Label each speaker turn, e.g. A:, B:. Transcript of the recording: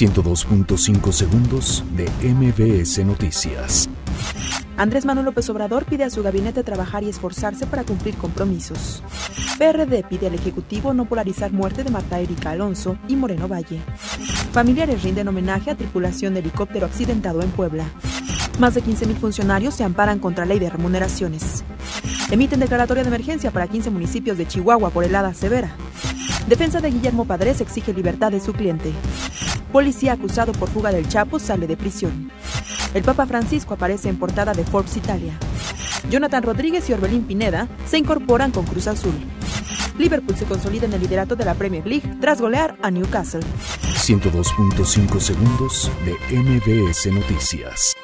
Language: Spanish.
A: 102.5 segundos de MBS Noticias.
B: Andrés Manuel López Obrador pide a su gabinete trabajar y esforzarse para cumplir compromisos. PRD pide al Ejecutivo no polarizar muerte de Marta Erika Alonso y Moreno Valle. Familiares rinden homenaje a tripulación de helicóptero accidentado en Puebla. Más de 15.000 funcionarios se amparan contra ley de remuneraciones. Emiten declaratoria de emergencia para 15 municipios de Chihuahua por helada severa. Defensa de Guillermo Padres exige libertad de su cliente. Policía acusado por fuga del Chapo sale de prisión. El Papa Francisco aparece en portada de Forbes Italia. Jonathan Rodríguez y Orbelín Pineda se incorporan con Cruz Azul. Liverpool se consolida en el liderato de la Premier League tras golear a Newcastle.
A: 102.5 segundos de MBS Noticias.